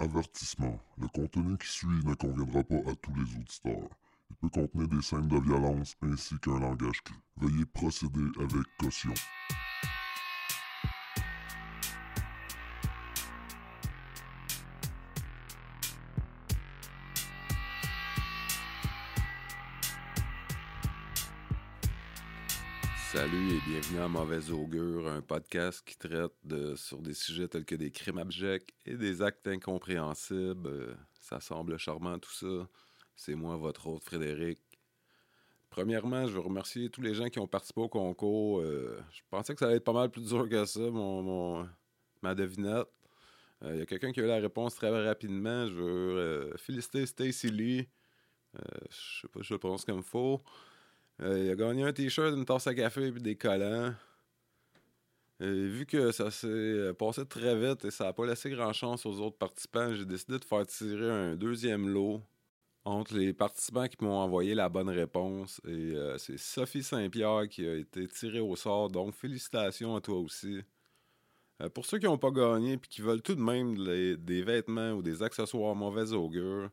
Avertissement. Le contenu qui suit ne conviendra pas à tous les auditeurs. Il peut contenir des scènes de violence ainsi qu'un langage cru. Veuillez procéder avec caution. Et bienvenue à Mauvaise Augure, un podcast qui traite sur des sujets tels que des crimes abjects et des actes incompréhensibles. Euh, ça semble charmant tout ça. C'est moi, votre hôte Frédéric. Premièrement, je veux remercier tous les gens qui ont participé au concours. Euh, je pensais que ça allait être pas mal plus dur que ça, mon, ma devinette. Il y a quelqu'un qui a eu la réponse très rapidement. Je veux euh, féliciter Stacy Lee. Euh, je sais pas, je le prononce comme faux. Euh, il a gagné un t-shirt, une tasse à café et des collants. Et vu que ça s'est euh, passé très vite et ça n'a pas laissé grand chance aux autres participants, j'ai décidé de faire tirer un deuxième lot entre les participants qui m'ont envoyé la bonne réponse. Et euh, c'est Sophie Saint-Pierre qui a été tirée au sort. Donc félicitations à toi aussi. Euh, pour ceux qui n'ont pas gagné et qui veulent tout de même des vêtements ou des accessoires mauvais augure,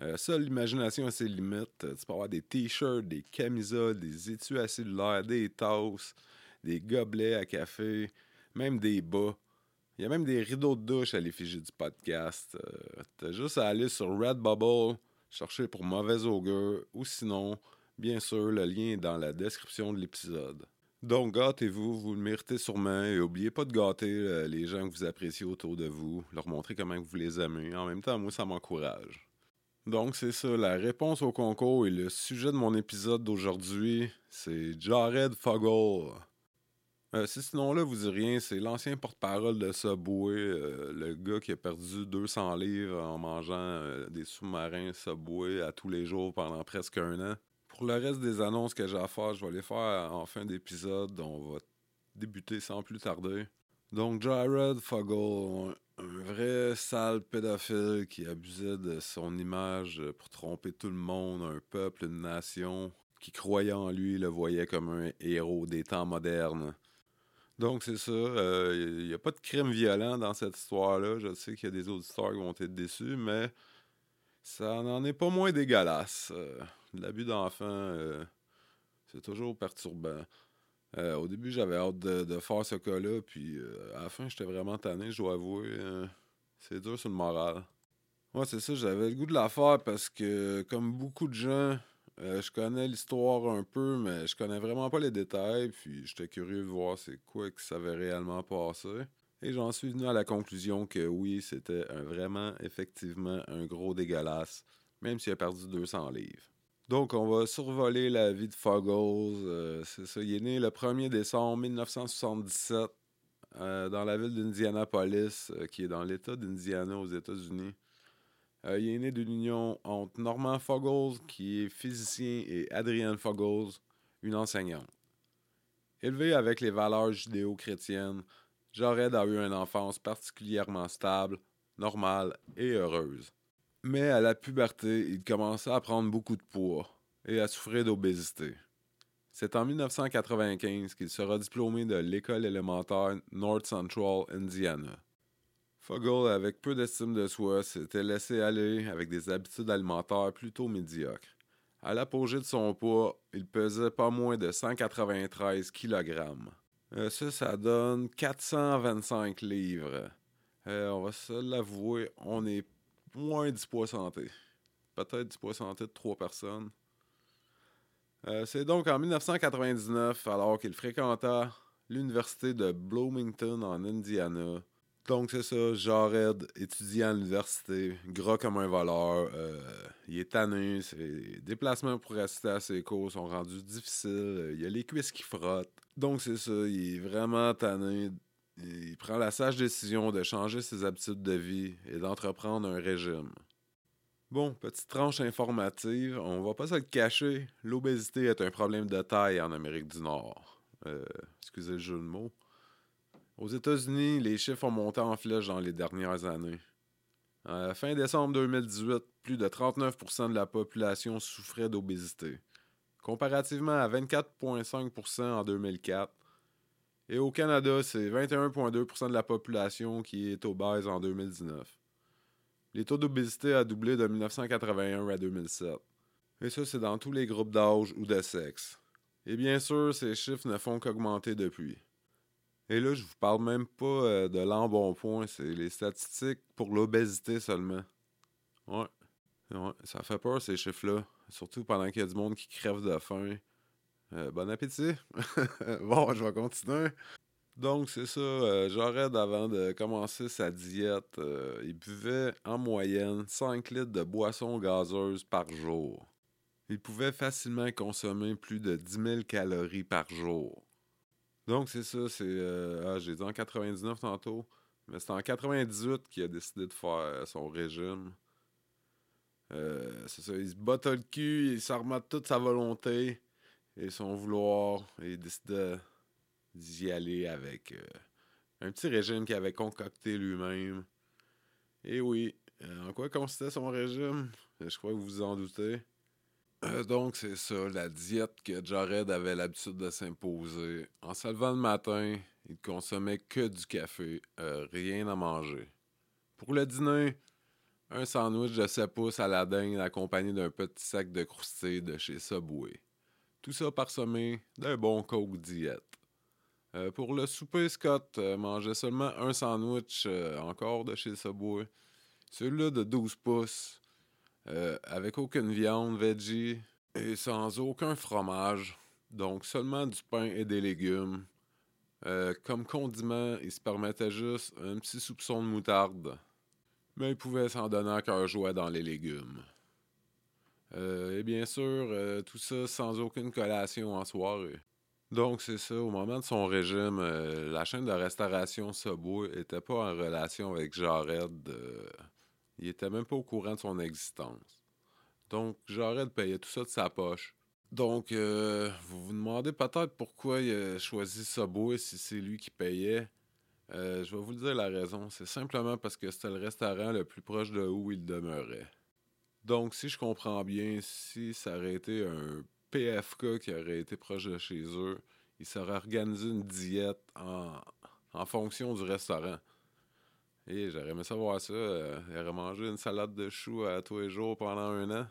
euh, seule l'imagination a ses limites. Euh, Tu peux avoir des t-shirts, des camisoles, des étuis à cellulaire, des tasses, des gobelets à café, même des bas. Il y a même des rideaux de douche à l'effigie du podcast. Euh, T'as juste à aller sur Redbubble, chercher pour Mauvais Augure, ou sinon, bien sûr, le lien est dans la description de l'épisode. Donc, gâtez-vous, vous le méritez sûrement, et oubliez pas de gâter euh, les gens que vous appréciez autour de vous, leur montrer comment vous les aimez. En même temps, moi, ça m'encourage. Donc, c'est ça. La réponse au concours et le sujet de mon épisode d'aujourd'hui, c'est Jared Fogle. Euh, si ce nom-là vous dit rien, c'est l'ancien porte-parole de Subway, euh, le gars qui a perdu 200 livres en mangeant euh, des sous-marins Subway à tous les jours pendant presque un an. Pour le reste des annonces que j'ai à faire, je vais les faire en fin d'épisode. On va débuter sans plus tarder. Donc, Jared Fogle, un, vrai sale pédophile qui abusait de son image pour tromper tout le monde, un peuple, une nation, qui croyait en lui, le voyait comme un héros des temps modernes. Donc, c'est ça. Il n'y a pas de crime violent dans cette histoire-là. Je sais qu'il y a des auditeurs qui vont être déçus, mais ça n'en est pas moins dégueulasse. Euh, L'abus d'enfants, euh, c'est toujours perturbant. Euh, au début, j'avais hâte de, faire ce cas-là, puis euh, à la fin, j'étais vraiment tanné, je dois avouer. euh, c'est dur sur le moral. Ouais, c'est ça, j'avais le goût de la faire parce que, comme beaucoup de gens, je connais l'histoire un peu, mais je connais vraiment pas les détails, puis j'étais curieux de voir c'est quoi que ça avait réellement passé. Et j'en suis venu à la conclusion que oui, c'était vraiment, effectivement, un gros dégueulasse, même s'il a perdu 200 livres. Donc, on va survoler la vie de Fuggles. euh, c'est ça, il est né le 1er décembre 1977 euh, dans la ville d'Indianapolis, euh, qui est dans l'État d'Indiana aux États-Unis. Il est né d'une union entre Norman Fuggles, qui est physicien, et Adrienne Fuggles, une enseignante. Élevé avec les valeurs judéo-chrétiennes, Jared a eu une enfance particulièrement stable, normale et heureuse. Mais à la puberté, il commença à prendre beaucoup de poids et à souffrir d'obésité. C'est en 1995 qu'il sera diplômé de l'école élémentaire North Central Indiana. Fogel, avec peu d'estime de soi, s'était laissé aller avec des habitudes alimentaires plutôt médiocres. À l'apogée de son poids, il pesait pas moins de 193 kg. Euh, ça, ça donne 425 livres. Euh, on va se l'avouer, on est moins du poids santé. Peut-être du poids santé de trois personnes. Euh, C'est donc en 1999, alors qu'il fréquenta l'université de Bloomington en Indiana. Donc c'est ça, Jared étudie à l'université, gras comme un voleur, euh, il est tanné, ses déplacements pour assister à ses cours sont rendus difficiles, il a les cuisses qui frottent. Donc c'est ça, il est vraiment tanné, il prend la sage décision de changer ses habitudes de vie et d'entreprendre un régime. Bon, petite tranche informative, on va pas se le cacher, l'obésité est un problème de taille en Amérique du Nord. Euh, excusez le jeu de mots. Aux États-Unis, les chiffres ont monté en flèche dans les dernières années. À la fin décembre 2018, plus de 39% de la population souffrait d'obésité, comparativement à 24,5% en 2004. Et au Canada, c'est 21,2% de la population qui est obèse en 2019. Les taux d'obésité a doublé de 1981 à 2007. Et ça, c'est dans tous les groupes d'âge ou de sexe. Et bien sûr, ces chiffres ne font qu'augmenter depuis. Et là, je vous parle même pas euh, de l'embonpoint, c'est les statistiques pour l'obésité seulement. Ouais. ouais. Ça fait peur ces chiffres-là. Surtout pendant qu'il y a du monde qui crève de faim. Euh, bon appétit! bon, je vais continuer. Donc, c'est ça. Euh, Jared, avant de commencer sa diète, euh, il buvait en moyenne 5 litres de boissons gazeuses par jour. Il pouvait facilement consommer plus de 10 000 calories par jour. Donc, c'est ça. C'est. Euh, ah, j'ai dit en 99 tantôt. Mais c'est en 98 qu'il a décidé de faire son régime. c'est ça. Il se botte le cul, il s'en remet toute sa volonté et son vouloir. Il décide d'y aller avec un petit régime qu'il avait concocté lui-même. Et oui, en quoi consistait son régime? Je crois que vous vous en doutez. Euh, donc, c'est ça, la diète que Jared avait l'habitude de s'imposer. En se levant le matin, il consommait que du café, euh, rien à manger. Pour le dîner, un sandwich de 7 pouces à la dinde accompagné d'un petit sac de croustilles de chez Subway. Tout ça parsemé d'un bon coke diète. Euh, pour le souper, Scott mangeait seulement un sandwich encore de chez Subway. Celui-là de 12 pouces euh, avec aucune viande, veggie et sans aucun fromage. Donc seulement du pain et des légumes. Euh, comme condiment, il se permettait juste un petit soupçon de moutarde. Mais il pouvait s'en donner à cœur joie dans les légumes. Euh, et bien sûr, tout ça sans aucune collation en soirée. Donc c'est ça, au moment de son régime, la chaîne de restauration Subway n'était pas en relation avec Jared il était même pas au courant de son existence. Donc, Jared payait tout ça de sa poche. Donc, euh, vous vous demandez peut-être pourquoi il a choisi Subway si c'est lui qui payait. Euh, je vais vous dire la raison. C'est simplement parce que c'était le restaurant le plus proche de où il demeurait. Donc, si je comprends bien, si ça aurait été un PFK qui aurait été proche de chez eux, il serait organisé une diète en, fonction du restaurant. Et j'aurais aimé savoir ça. Euh, il aurait mangé une salade de choux à tous les jours pendant un an.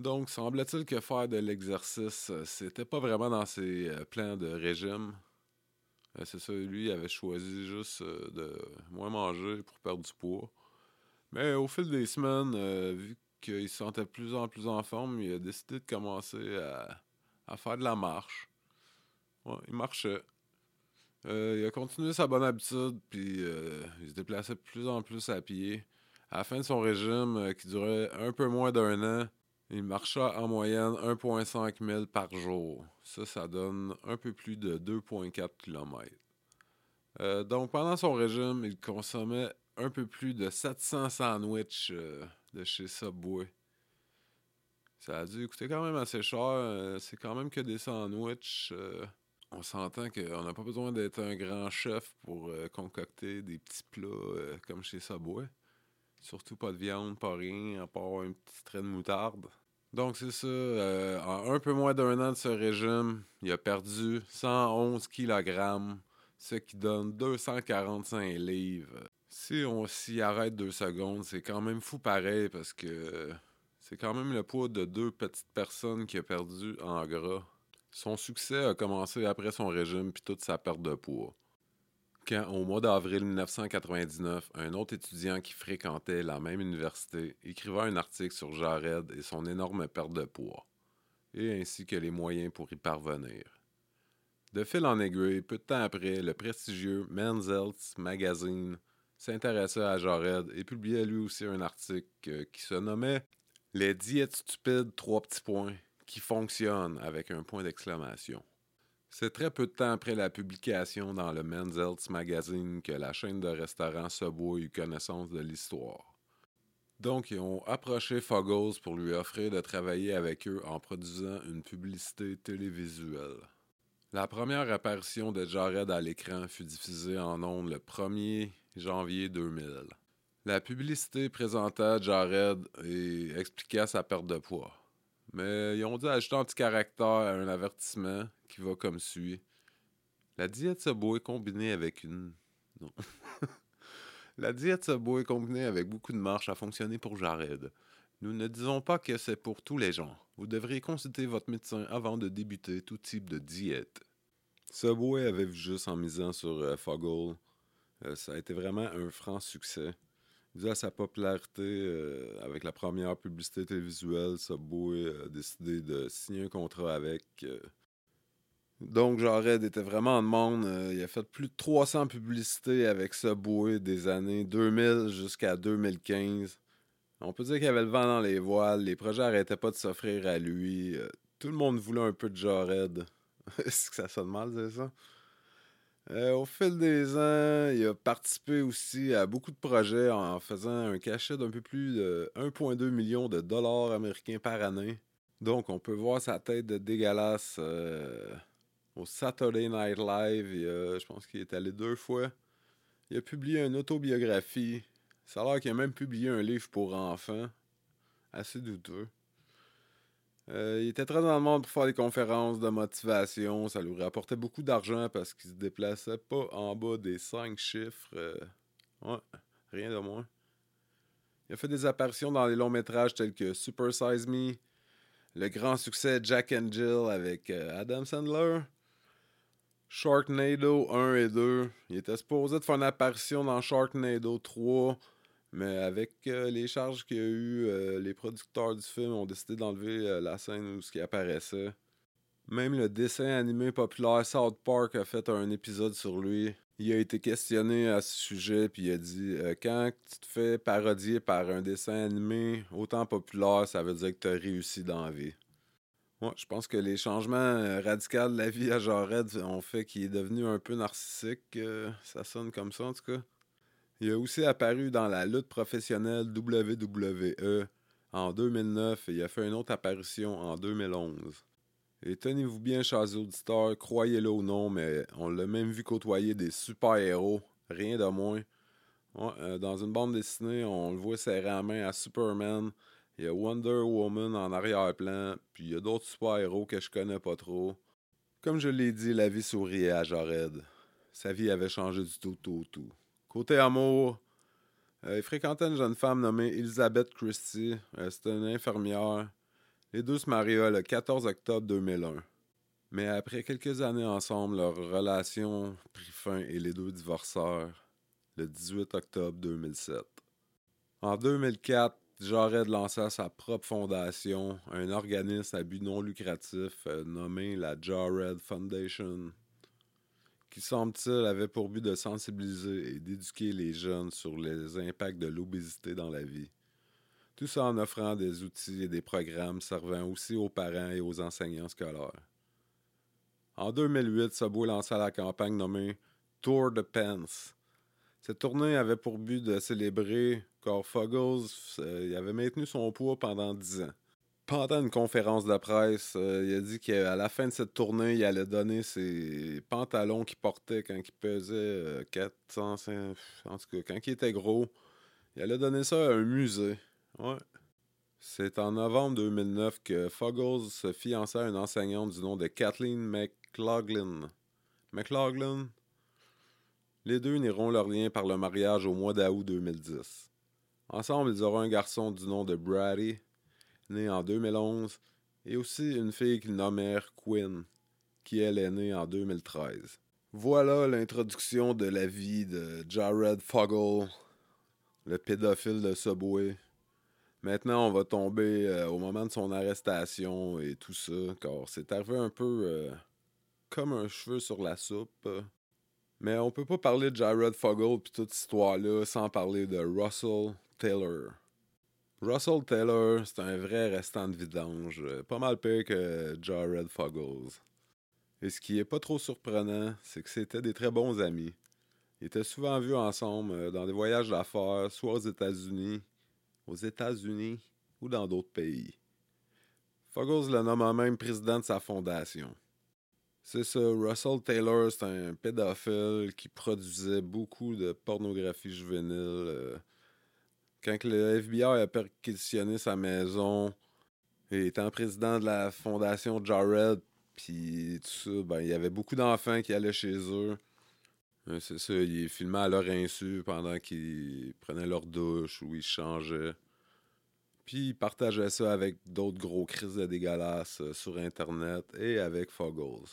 Donc, semble-t-il que faire de l'exercice, euh, c'était pas vraiment dans ses euh, plans de régime. C'est ça, lui, il avait choisi juste de moins manger pour perdre du poids. Mais au fil des semaines, vu qu'il se sentait plus en plus en forme, il a décidé de commencer à, faire de la marche. Il marchait. Euh, il a continué sa bonne habitude, puis euh, il se déplaçait de plus en plus à pied. À la fin de son régime, euh, qui durait un peu moins d'un an, il marcha en moyenne 1,5 000 par jour. Ça, ça donne un peu plus de 2,4 km. donc, pendant son régime, il consommait un peu plus de 700 sandwichs de chez Subway. Ça a dû coûter quand même assez cher. C'est quand même que des sandwichs on s'entend qu'on n'a pas besoin d'être un grand chef pour euh, concocter des petits plats euh, comme chez Subway. Surtout pas de viande, pas rien, à part un petit trait de moutarde. Donc c'est ça, euh, en un peu moins d'un an de ce régime, il a perdu 111 kg, ce qui donne 245 livres. Si on s'y arrête deux secondes, c'est quand même fou pareil parce que c'est quand même le poids de deux petites personnes qui a perdu en gras. Son succès a commencé après son régime puis toute sa perte de poids. Quand, au mois d'avril 1999, un autre étudiant qui fréquentait la même université écrivait un article sur Jared et son énorme perte de poids, et ainsi que les moyens pour y parvenir. De fil en aiguille, peu de temps après, le prestigieux Men's Health Magazine s'intéressait à Jared et publiait lui aussi un article euh, qui se nommait Les diètes stupides, trois petits points, qui fonctionne avec un point d'exclamation. C'est très peu de temps après la publication dans le Men's Magazine que la chaîne de restaurants Subway eut connaissance de l'histoire. Donc, ils ont approché Fuggles pour lui offrir de travailler avec eux en produisant une publicité télévisuelle. La première apparition de Jared à l'écran fut diffusée en ondes le 1er janvier 2000. La publicité présentait Jared et expliquait sa perte de poids. Mais ils ont dû ajouter un petit caractère à un avertissement qui va comme suit. La diète Subway combinée avec une. Non. La diète Subway combinée avec beaucoup de marche a fonctionné pour Jared. Nous ne disons pas que c'est pour tous les gens. Vous devriez consulter votre médecin avant de débuter tout type de diète. Subway avait vu juste en misant sur euh, Foggle. Euh, ça a été vraiment un franc succès. Dû à sa popularité euh, avec la première publicité télévisuelle, Subway a décidé de signer un contrat avec. euh. Donc, Jared était vraiment en demande. Euh, il a fait plus de 300 publicités avec Subway des années 2000 jusqu'à 2015. On peut dire qu'il avait le vent dans les voiles. Les projets n'arrêtaient pas de s'offrir à lui. Euh, tout le monde voulait un peu de Jared. Est-ce que ça sonne mal, c'est ça? Euh, au fil des ans, il a participé aussi à beaucoup de projets en faisant un cachet d'un peu plus de 1,2 million de dollars américains par année. Donc, on peut voir sa tête de dégueulasse euh, au Saturday Night Live. Je pense qu'il est allé deux fois. Il a publié une autobiographie. Ça a l'air qu'il a même publié un livre pour enfants. Assez douteux. Euh, il était très dans le monde pour faire des conférences de motivation. Ça lui rapportait beaucoup d'argent parce qu'il se déplaçait pas en bas des cinq chiffres. Euh, rien de moins. Il a fait des apparitions dans les longs métrages tels que Super Size Me, le grand succès Jack and Jill avec euh, Adam Sandler, Sharknado 1 et 2. Il était supposé faire une apparition dans Sharknado 3, mais avec euh, les charges qu'il y a eu, euh, les producteurs du film ont décidé d'enlever euh, la scène où ce qui apparaissait. Même le dessin animé populaire South Park a fait un épisode sur lui. Il a été questionné à ce sujet, puis il a dit Quand tu te fais parodier par un dessin animé autant populaire, ça veut dire que tu as réussi dans la vie. Ouais, je pense que les changements radicaux de la vie à Jared ont fait qu'il est devenu un peu narcissique. ça sonne comme ça, en tout cas. Il a aussi apparu dans la lutte professionnelle WWE en 2009 et il a fait une autre apparition en 2011. Et tenez-vous bien, chers auditeurs, croyez-le ou non, mais on l'a même vu côtoyer des super-héros, rien de moins. Euh, dans une bande dessinée, on le voit serrer la main à Superman. Il y a Wonder Woman en arrière-plan, puis il y a d'autres super-héros que je connais pas trop. Comme je l'ai dit, la vie souriait à Jared. Sa vie avait changé du tout, tout, tout. Côté amour, euh, il fréquentait une jeune femme nommée Elizabeth Christie. Euh, C'était une infirmière. Les deux se mariaient le 14 octobre 2001. Mais après quelques années ensemble, leur relation prit fin et les deux divorcèrent le 18 octobre 2007. En 2004, Jared lança sa propre fondation, un organisme à but non lucratif euh, nommé la Jared Foundation, qui semble-t-il avait pour but de sensibiliser et d'éduquer les jeunes sur les impacts de l'obésité dans la vie. Tout ça en offrant des outils et des programmes servant aussi aux parents et aux enseignants scolaires. En 2008, Subway lança la campagne nommée Tour de Pence. Cette tournée avait pour but de célébrer car Fuggles euh, avait maintenu son poids pendant 10 ans. Pendant une conférence de presse, euh, il a dit qu'à la fin de cette tournée, il allait donner ses pantalons qu'il portait quand il pesait euh, 400, en tout cas, quand il était gros. Il allait donner ça à un musée. Ouais. C'est en novembre 2009 que Fuggles se fiança à une enseignante du nom de Kathleen McLaughlin. McLaughlin? Les deux nieront leur lien par le mariage au mois d'août 2010. Ensemble, ils auront un garçon du nom de Brady, né en 2011, et aussi une fille qu'ils nommèrent Quinn, qui elle est née en 2013. Voilà l'introduction de la vie de Jared Foggle, le pédophile de Subway. Maintenant, on va tomber euh, au moment de son arrestation et tout ça, car c'est arrivé un peu euh, comme un cheveu sur la soupe. Mais on peut pas parler de Jared Foggle puis toute cette histoire-là sans parler de Russell Taylor. Russell Taylor, c'est un vrai restant de vidange, euh, pas mal pire que Jared Fuggles. Et ce qui est pas trop surprenant, c'est que c'était des très bons amis. Ils étaient souvent vus ensemble euh, dans des voyages d'affaires, soit aux États-Unis, aux États-Unis ou dans d'autres pays. Fuggles le nomme même président de sa fondation. C'est ça, Russell Taylor, c'est un pédophile qui produisait beaucoup de pornographie juvénile. Euh, quand le FBI a perquisitionné sa maison, étant président de la fondation Jared, puis tout ça, ben, il y avait beaucoup d'enfants qui allaient chez eux. Ouais, c'est ça, il filmait à leur insu pendant qu'ils prenaient leur douche ou ils changeaient. Puis il partageait ça avec d'autres gros crises de dégueulasses euh, sur Internet et avec Foggles.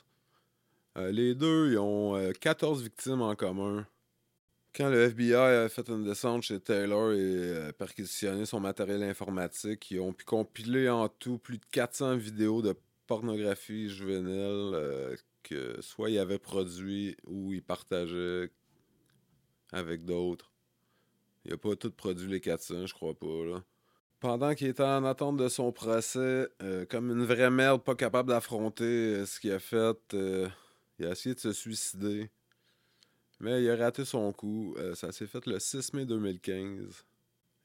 Euh, les deux, ils ont euh, 14 victimes en commun. Quand le FBI a fait une descente chez Taylor et euh, perquisitionné son matériel informatique, ils ont pu compiler en tout plus de 400 vidéos de pornographie juvénile euh, que soit il avait produit ou il partageait avec d'autres. Il a pas tout produit les 400, je crois pas, là. Pendant qu'il était en attente de son procès, euh, comme une vraie merde pas capable d'affronter euh, ce qu'il a fait, il a essayé de se suicider. Mais il a raté son coup. Euh, ça s'est fait le 6 mai 2015.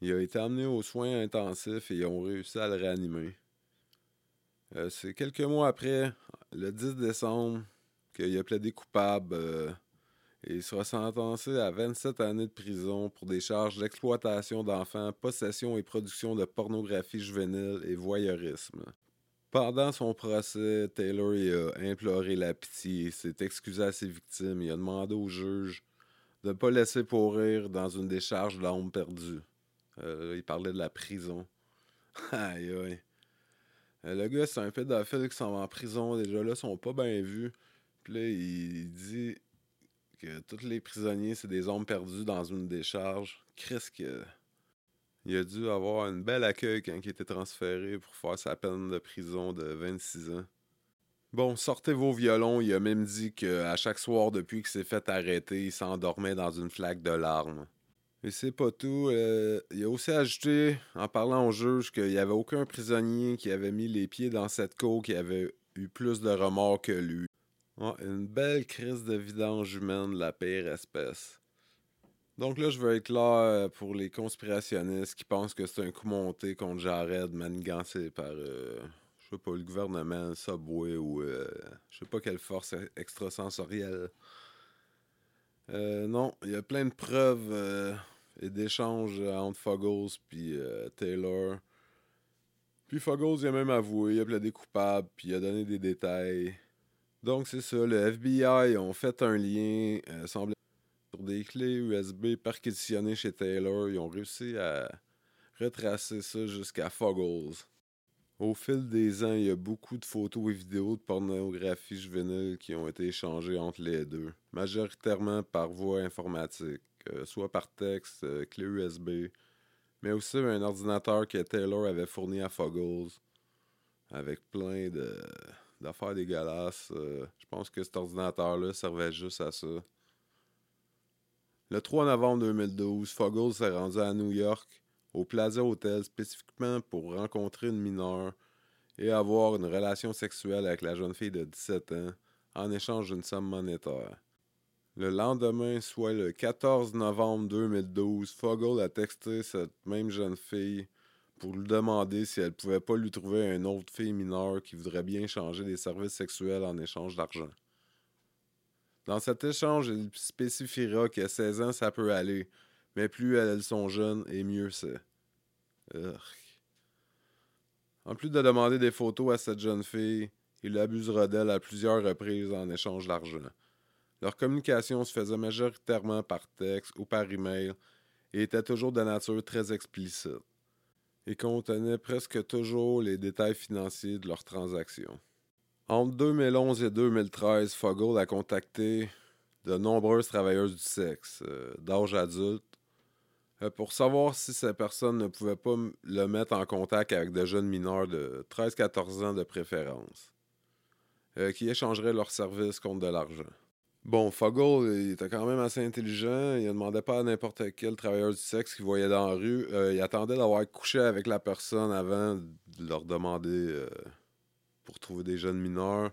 Il a été amené aux soins intensifs et ils ont réussi à le réanimer. Euh, C'est quelques mois après, le 10 décembre, qu'il a plaidé coupable euh, et il sera sentencé à 27 années de prison pour des charges d'exploitation d'enfants, possession et production de pornographie juvénile et voyeurisme. Pendant son procès, Taylor a imploré la pitié, s'est excusé à ses victimes, il a demandé au juge de ne pas laisser pourrir dans une décharge d'hommes perdus. Euh, il parlait de la prison. aïe aïe. Euh, le gars, c'est un pédophile qui s'en va en prison. Déjà là, ils sont pas bien vus. Puis là, il, dit que tous les prisonniers, c'est des hommes perdus dans une décharge. Chris, que... il a dû avoir un bel accueil quand il était transféré pour faire sa peine de prison de 26 ans. Bon, sortez vos violons. Il a même dit qu'à chaque soir, depuis qu'il s'est fait arrêter, il s'endormait dans une flaque de larmes. Et c'est pas tout. euh, il a aussi ajouté, en parlant au juge, qu'il n'y avait aucun prisonnier qui avait mis les pieds dans cette cour qui avait eu plus de remords que lui. Une belle crise de vidange humaine de la pire espèce. Donc là, je veux être clair pour les conspirationnistes qui pensent que c'est un coup monté contre Jared manigancé par, euh, je sais pas, le gouvernement, le Subway ou euh, je sais pas quelle force extrasensorielle. Euh, non, il y a plein de preuves euh, et d'échanges entre Fuggles puis euh, Taylor. Puis Fuggles, il a même avoué, il a plaidé coupable, puis il a donné des détails. Donc c'est ça, le FBI ont fait un lien, euh, semble des clés USB perquisitionnées chez Taylor. Ils ont réussi à retracer ça jusqu'à Fuggles. Au fil des ans, il y a beaucoup de photos et vidéos de pornographie juvénile qui ont été échangées entre les deux, majoritairement par voie informatique, euh, soit par texte, euh, clé USB, mais aussi un ordinateur que Taylor avait fourni à Fuggles, avec plein d'affaires dégueulasses. Euh, je pense que cet ordinateur-là servait juste à ça. Le 3 novembre 2012, Fuggles s'est rendu à New York, au Plaza Hotel, spécifiquement pour rencontrer une mineure et avoir une relation sexuelle avec la jeune fille de 17 ans en échange d'une somme monétaire. Le lendemain, soit le 14 novembre 2012, Foggle a texté cette même jeune fille pour lui demander si elle pouvait pas lui trouver une autre fille mineure qui voudrait bien échanger des services sexuels en échange d'argent. Dans cet échange, il spécifiera qu'à 16 ans, ça peut aller, mais plus elles sont jeunes, et mieux c'est. En plus de demander des photos à cette jeune fille, il abusera d'elle à plusieurs reprises en échange d'argent. Leur communication se faisait majoritairement par texte ou par email et était toujours de nature très explicite et contenait presque toujours les détails financiers de leurs transactions. Entre 2011 et 2013, Foggle a contacté de nombreuses travailleuses du sexe, euh, d'âge adulte, euh, pour savoir si ces personnes ne pouvaient pas le mettre en contact avec de jeunes mineurs de 13-14 ans de préférence, euh, qui échangeraient leurs services contre de l'argent. Bon, Foggle, il était quand même assez intelligent. Il ne demandait pas à n'importe quel travailleur du sexe qu'il voyait dans la rue. Il attendait d'avoir couché avec la personne avant de leur demander pour trouver des jeunes mineurs.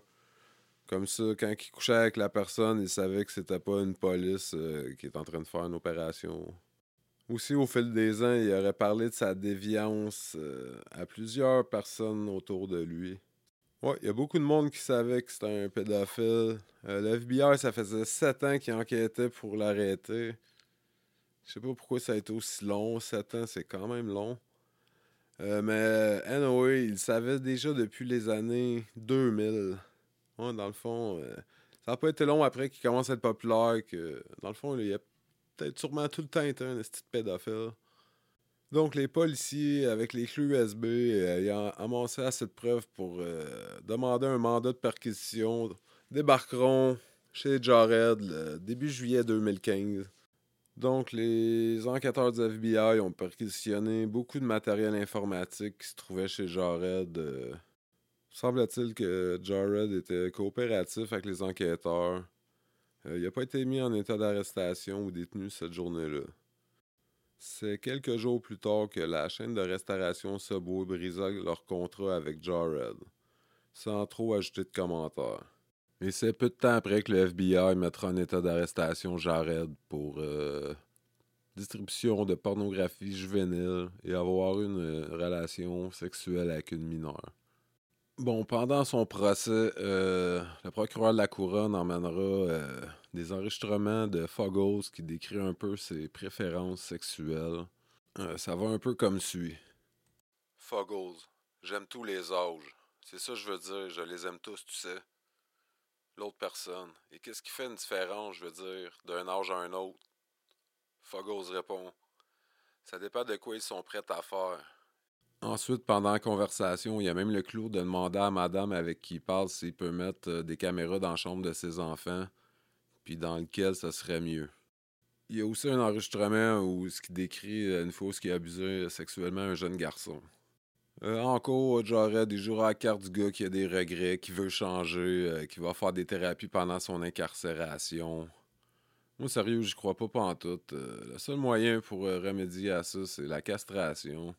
Comme ça, quand il couchait avec la personne, il savait que c'était pas une police euh, qui est en train de faire une opération. Aussi, au fil des ans, il aurait parlé de sa déviance euh, à plusieurs personnes autour de lui. Ouais, il y a beaucoup de monde qui savait que c'était un pédophile. Euh, le FBI, ça faisait sept ans qu'il enquêtait pour l'arrêter. Je sais pas pourquoi ça a été aussi long. Sept ans, c'est quand même long. Euh, mais anyway, il savait déjà depuis les années 2000. Ouais, dans le fond, euh, Ça n'a pas été long après qu'il commence à être populaire que, dans le fond, il a peut-être sûrement tout le temps été un petit pédophile. Donc, les policiers, avec les clés USB, euh, ont amassé assez de pour euh, demander un mandat de perquisition, débarqueront chez Jared le début juillet 2015. Donc, les enquêteurs du FBI ont perquisitionné beaucoup de matériel informatique qui se trouvait chez Jared. Euh, Semble-t-il que Jared était coopératif avec les enquêteurs. il n'a pas été mis en état d'arrestation ou détenu cette journée-là. C'est quelques jours plus tard que la chaîne de restauration Subway brisa leur contrat avec Jared, sans trop ajouter de commentaires. Et c'est peu de temps après que le FBI mettra en état d'arrestation Jared pour euh, distribution de pornographie juvénile et avoir une euh, relation sexuelle avec une mineure. Bon, pendant son procès, euh, le procureur de la couronne emmènera euh, des enregistrements de Foggles qui décrit un peu ses préférences sexuelles. Ça va un peu comme suit. Foggles, j'aime tous les âges. C'est ça que je veux dire, je les aime tous, tu sais. L'autre personne. Et qu'est-ce qui fait une différence, je veux dire, d'un âge à un autre? Foggles répond. Ça dépend de quoi ils sont prêts à faire. Ensuite, pendant la conversation, il y a même le clou de demander à madame avec qui il parle s'il peut mettre euh, des caméras dans la chambre de ses enfants, puis dans lequel ça serait mieux. Il y a aussi un enregistrement où ce qui décrit euh, une fois ce qui a abusé sexuellement un jeune garçon. Euh, encore, Jared, il jouera à la carte du gars qui a des regrets, qui veut changer, qui va faire des thérapies pendant son incarcération. Moi, sérieux, j'y crois pas, pas en tout. le seul moyen pour remédier à ça, c'est la castration.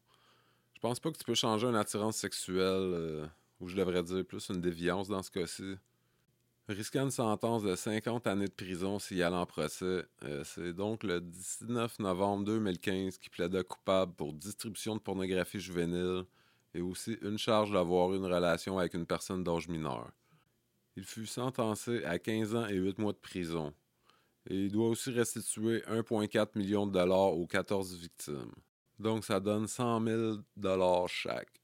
Je pense pas que tu peux changer une attirance sexuelle, euh, ou je devrais dire plus une déviance dans ce cas-ci. Risquant une sentence de 50 années de prison s'il allait en procès, euh, c'est donc le 19 novembre 2015 qu'il plaida coupable pour distribution de pornographie juvénile et aussi une charge d'avoir une relation avec une personne d'âge mineur. Il fut sentencé à 15 ans et 8 mois de prison. Et il doit aussi restituer 1,4 million de dollars aux 14 victimes. Donc, ça donne 100 000 chaque.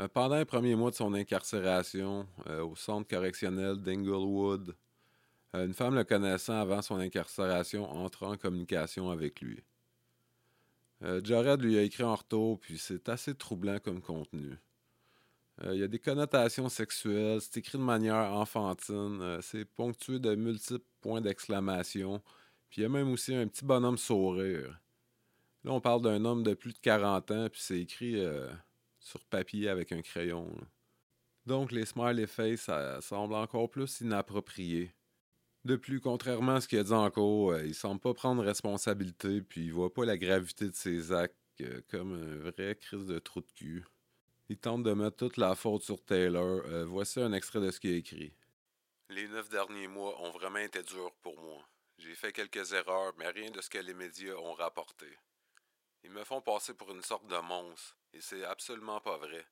Euh, pendant les premiers mois de son incarcération euh, au centre correctionnel d'Inglewood, euh, une femme le connaissant avant son incarcération entre en communication avec lui. Jared lui a écrit en retour, puis c'est assez troublant comme contenu. Il y a des connotations sexuelles, c'est écrit de manière enfantine, c'est ponctué de multiples points d'exclamation, puis il y a même aussi un petit bonhomme sourire. Là, on parle d'un homme de plus de 40 ans, puis c'est écrit euh, sur papier avec un crayon. Donc, les smiley face, ça semble encore plus inapproprié. De plus, contrairement à ce qu'il a dit encore, euh, il semble pas prendre responsabilité, puis il voit pas la gravité de ses actes euh, comme un vrai crise de trou de cul. Il tente de mettre toute la faute sur Taylor. voici un extrait de ce qu'il a écrit. Les neuf derniers mois ont vraiment été durs pour moi. J'ai fait quelques erreurs, mais rien de ce que les médias ont rapporté. Ils me font passer pour une sorte de monstre, et c'est absolument pas vrai.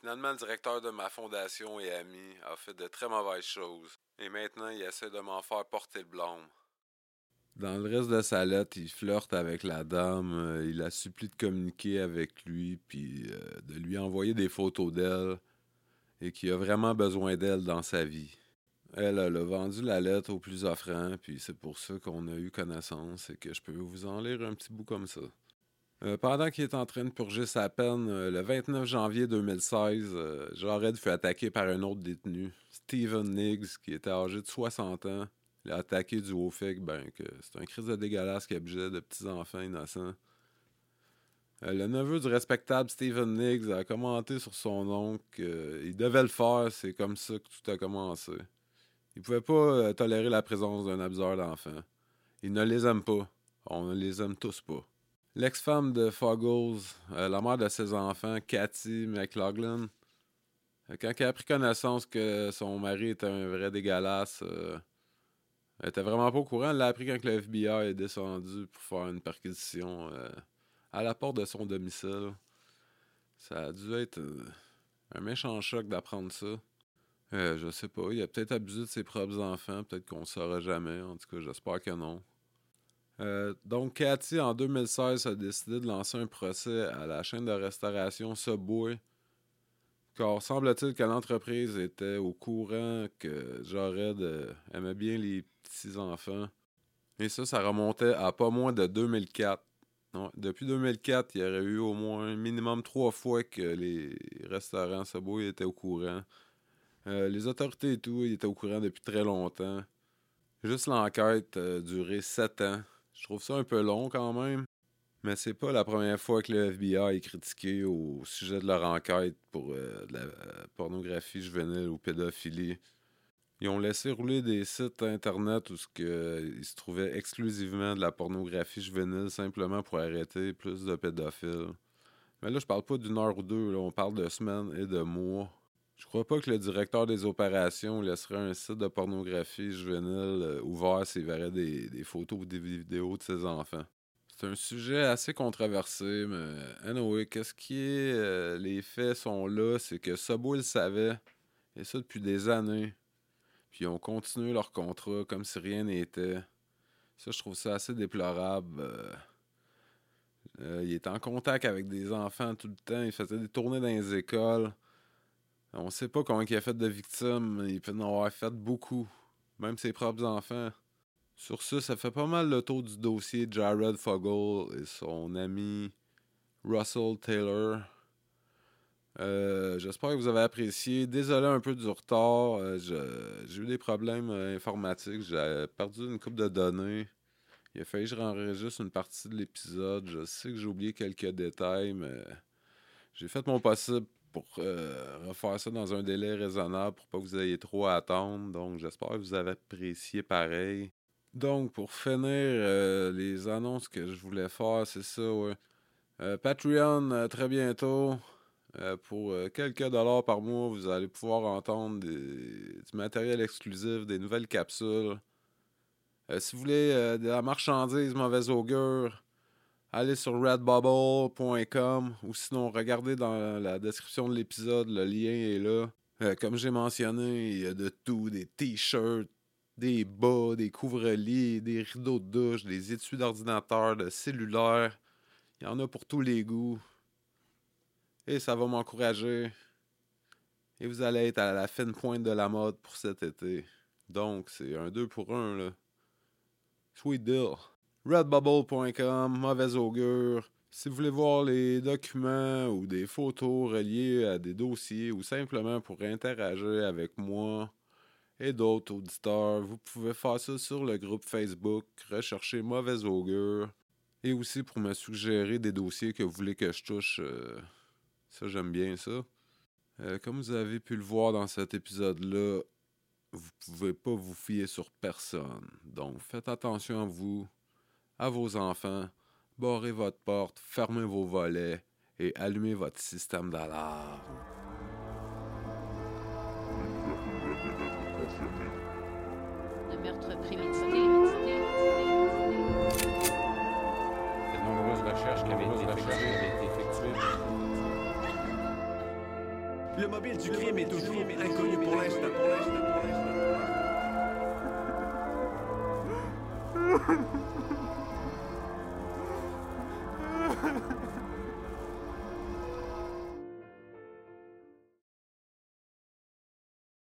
Finalement, le directeur de ma fondation et ami a fait de très mauvaises choses, et maintenant il essaie de m'en faire porter le blâme. Dans le reste de sa lettre, il flirte avec la dame, euh, il la supplie de communiquer avec lui, puis euh, de lui envoyer des photos d'elle, et qu'il a vraiment besoin d'elle dans sa vie. Elle, a vendu la lettre au plus offrant, puis c'est pour ça qu'on a eu connaissance et que je peux vous en lire un petit bout comme ça. Euh, pendant qu'il est en train de purger sa peine, euh, le 29 janvier 2016, euh, Jared fut attaqué par un autre détenu, Steven Niggs, qui était âgé de 60 ans. Il a attaqué du haut fait ben, que c'est un crise de dégueulasse qui abusait de petits-enfants innocents. le neveu du respectable Steven Niggs a commenté sur son oncle qu'il devait le faire, c'est comme ça que tout a commencé. Il pouvait pas tolérer la présence d'un abuseur d'enfants. Il ne les aime pas. On ne les aime tous pas. L'ex-femme de Foggles, euh, la mère de ses enfants, Cathy McLaughlin, euh, quand elle a pris connaissance que son mari était un vrai dégueulasse, elle était vraiment pas au courant. Elle l'a appris quand le FBI est descendu pour faire une perquisition à la porte de son domicile. Ça a dû être un méchant choc d'apprendre ça. Euh, je sais pas. Il a peut-être abusé de ses propres enfants. Peut-être qu'on ne saura jamais. En tout cas, j'espère que non. Euh, donc, Cathy, en 2016, a décidé de lancer un procès à la chaîne de restauration Subway Car semble-t-il que l'entreprise était au courant que Jared euh, aimait bien les petits-enfants. Et ça, ça remontait à pas moins de 2004. depuis 2004, il y aurait eu au moins minimum trois fois que les restaurants Subway étaient au courant. Euh, les autorités et tout, ils étaient au courant depuis très longtemps. Juste l'enquête a duré sept ans. Je trouve ça un peu long quand même. Mais c'est pas la première fois que le FBI est critiqué au sujet de leur enquête pour euh, la euh, pornographie juvénile ou pédophilie. Ils ont laissé rouler des sites internet où ce que, il se trouvait exclusivement de la pornographie juvénile simplement pour arrêter plus de pédophiles. Mais là, je parle pas d'une heure ou deux, on parle de semaines et de mois. Je crois pas que le directeur des opérations laisserait un site de pornographie juvénile euh, ouvert s'il verrait des, photos ou des vidéos de ses enfants. C'est un sujet assez controversé, mais anyway, qu'est-ce qui est. Euh, les faits sont là, c'est que Subway le savait, et ça depuis des années. Puis ils ont continué leur contrat comme si rien n'était. Ça, je trouve ça assez déplorable. Euh, il était en contact avec des enfants tout le temps, il faisait des tournées dans les écoles. On sait pas combien il a fait de victimes, il peut en avoir fait beaucoup. Même ses propres enfants. Sur ça, ça fait pas mal le tour du dossier Jared Fogel et son ami Russell Taylor. Euh, j'espère que vous avez apprécié. Désolé un peu du retard. Euh, j'ai eu des problèmes euh, informatiques. J'ai perdu une coupe de données. Il a fallu que je réenregistre une partie de l'épisode. Je sais que j'ai oublié quelques détails, mais j'ai fait mon possible pour refaire ça dans un délai raisonnable pour pas que vous ayez trop à attendre. Donc j'espère que vous avez apprécié pareil. Donc, pour finir, euh, les annonces que je voulais faire, c'est ça, ouais. Euh, Patreon, euh, très bientôt. pour quelques dollars par mois, vous allez pouvoir entendre du matériel exclusif, des nouvelles capsules. si vous voulez de la marchandise mauvaise augure, allez sur redbubble.com ou sinon regardez dans la description de l'épisode, le lien est là. comme j'ai mentionné, il y a de tout, des t-shirts, des bas, des couvre-lits, des rideaux de douche, des études d'ordinateur, de cellulaire. Il y en a pour tous les goûts. Et ça va m'encourager. Et vous allez être à la fine pointe de la mode pour cet été. Donc, c'est un 2 pour 1, là. Sweet deal. Redbubble.com, mauvaise augure. Si vous voulez voir les documents ou des photos reliées à des dossiers ou simplement pour interagir avec moi, et d'autres auditeurs. Vous pouvez faire ça sur le groupe Facebook, rechercher Mauvaise Augure. Et aussi pour me suggérer des dossiers que vous voulez que je touche. Euh, ça, j'aime bien ça. Euh, comme vous avez pu le voir dans cet épisode-là, vous pouvez pas vous fier sur personne. Donc, faites attention à vous, à vos enfants, barrez votre porte, fermez vos volets et allumez votre système d'alarme. De meurtre prémédité. De nombreuses recherches qui avaient été effectuées. Le mobile du crime est toujours inconnu pour l'instant. Pour l'instant. Ha ha ha!